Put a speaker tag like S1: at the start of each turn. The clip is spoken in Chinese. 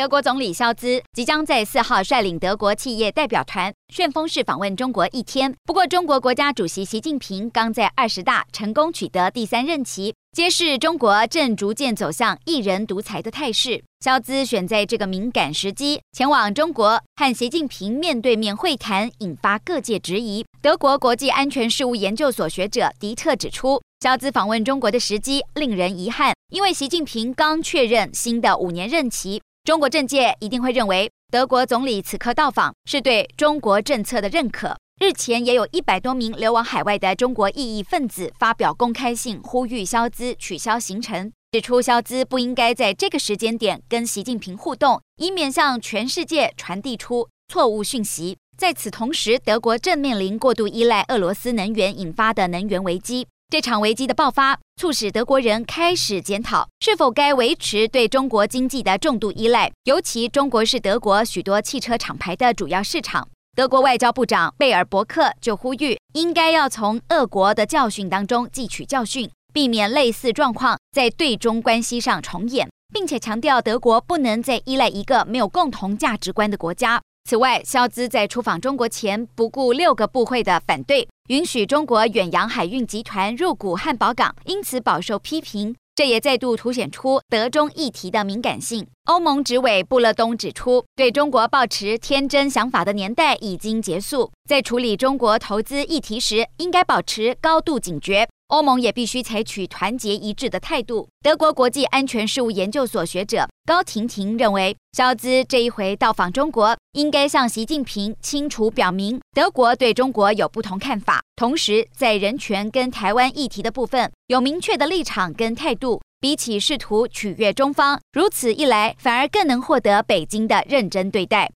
S1: 德国总理肖兹即将在四号率领德国企业代表团旋风式访问中国一天。不过，中国国家主席习近平刚在二十大成功取得第三任期，揭示中国正逐渐走向一人独裁的态势。肖兹选在这个敏感时机前往中国和习近平面对面会谈，引发各界质疑。德国国际安全事务研究所学者迪特指出，肖兹访问中国的时机令人遗憾，因为习近平刚确认新的五年任期。中国政界一定会认为，德国总理此刻到访是对中国政策的认可。日前也有一百多名流亡海外的中国异议分子发表公开信，呼吁萧兹取消行程，指出萧兹不应该在这个时间点跟习近平互动，以免向全世界传递出错误讯息。在此同时，德国正面临过度依赖俄罗斯能源引发的能源危机。这场危机的爆发，促使德国人开始检讨是否该维持对中国经济的重度依赖，尤其中国是德国许多汽车厂牌的主要市场。德国外交部长贝尔伯克就呼吁，应该要从俄国的教训当中汲取教训，避免类似状况在对中关系上重演，并且强调德国不能再依赖一个没有共同价值观的国家。此外，肖兹在出访中国前，不顾六个部会的反对，允许中国远洋海运集团入股汉堡港，因此饱受批评。这也再度凸显出德中议题的敏感性。欧盟执委布勒东指出，对中国抱持天真想法的年代已经结束，在处理中国投资议题时，应该保持高度警觉。欧盟也必须采取团结一致的态度。德国国际安全事务研究所学者高婷婷认为，肖兹这一回到访中国，应该向习近平清楚表明，德国对中国有不同看法，同时在人权跟台湾议题的部分有明确的立场跟态度。比起试图取悦中方，如此一来，反而更能获得北京的认真对待。